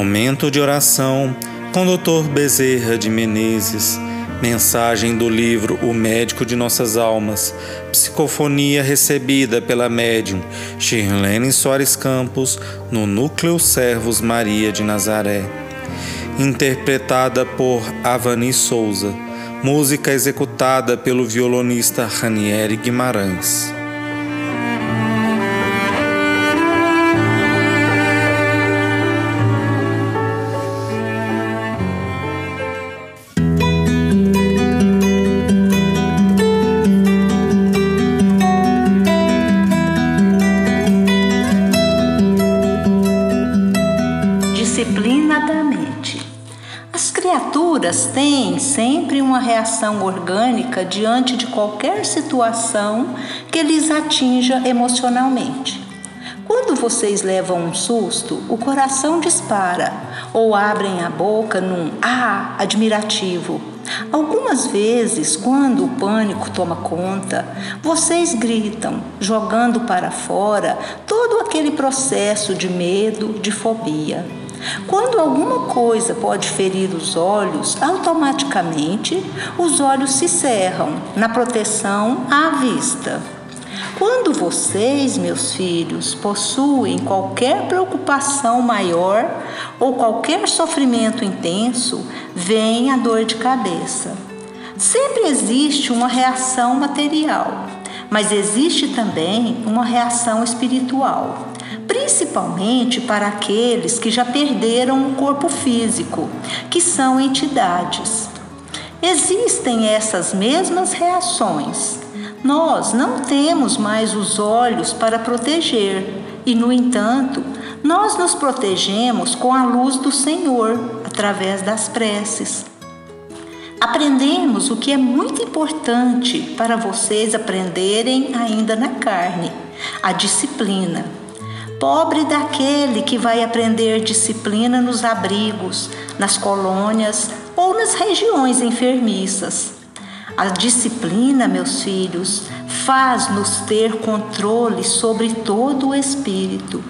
Momento de oração com Dr. Bezerra de Menezes. Mensagem do livro O Médico de Nossas Almas. Psicofonia recebida pela médium Shirlene Soares Campos no Núcleo Servos Maria de Nazaré. Interpretada por Avani Souza. Música executada pelo violonista Ranieri Guimarães. Criaturas têm sempre uma reação orgânica diante de qualquer situação que lhes atinja emocionalmente. Quando vocês levam um susto, o coração dispara ou abrem a boca num ah admirativo. Algumas vezes, quando o pânico toma conta, vocês gritam, jogando para fora todo aquele processo de medo, de fobia. Quando alguma coisa pode ferir os olhos, automaticamente os olhos se cerram na proteção à vista. Quando vocês, meus filhos, possuem qualquer preocupação maior ou qualquer sofrimento intenso, vem a dor de cabeça. Sempre existe uma reação material, mas existe também uma reação espiritual principalmente para aqueles que já perderam o corpo físico, que são entidades. Existem essas mesmas reações. Nós não temos mais os olhos para proteger, e, no entanto, nós nos protegemos com a luz do Senhor, através das preces. Aprendemos o que é muito importante para vocês aprenderem ainda na carne: a disciplina. Pobre daquele que vai aprender disciplina nos abrigos, nas colônias ou nas regiões enfermiças. A disciplina, meus filhos, faz-nos ter controle sobre todo o espírito.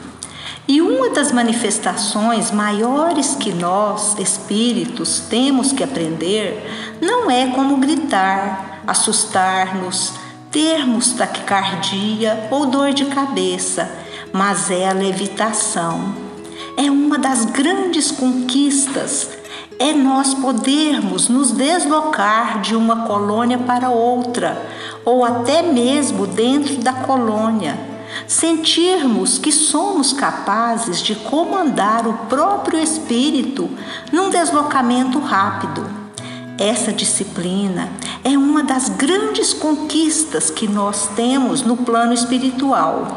E uma das manifestações maiores que nós, espíritos, temos que aprender não é como gritar, assustar-nos, termos taquicardia ou dor de cabeça mas é a levitação. É uma das grandes conquistas, é nós podermos nos deslocar de uma colônia para outra, ou até mesmo dentro da colônia, sentirmos que somos capazes de comandar o próprio espírito num deslocamento rápido. Essa disciplina é uma das grandes conquistas que nós temos no plano espiritual.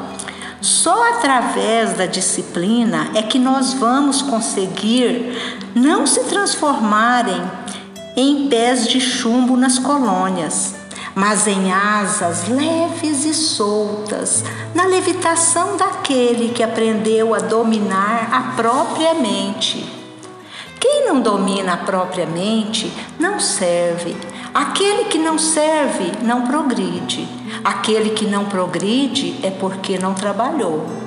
Só através da disciplina é que nós vamos conseguir não se transformarem em pés de chumbo nas colônias, mas em asas leves e soltas, na levitação daquele que aprendeu a dominar a própria mente. Quem não domina a própria mente não serve. Aquele que não serve não progride. Aquele que não progride é porque não trabalhou.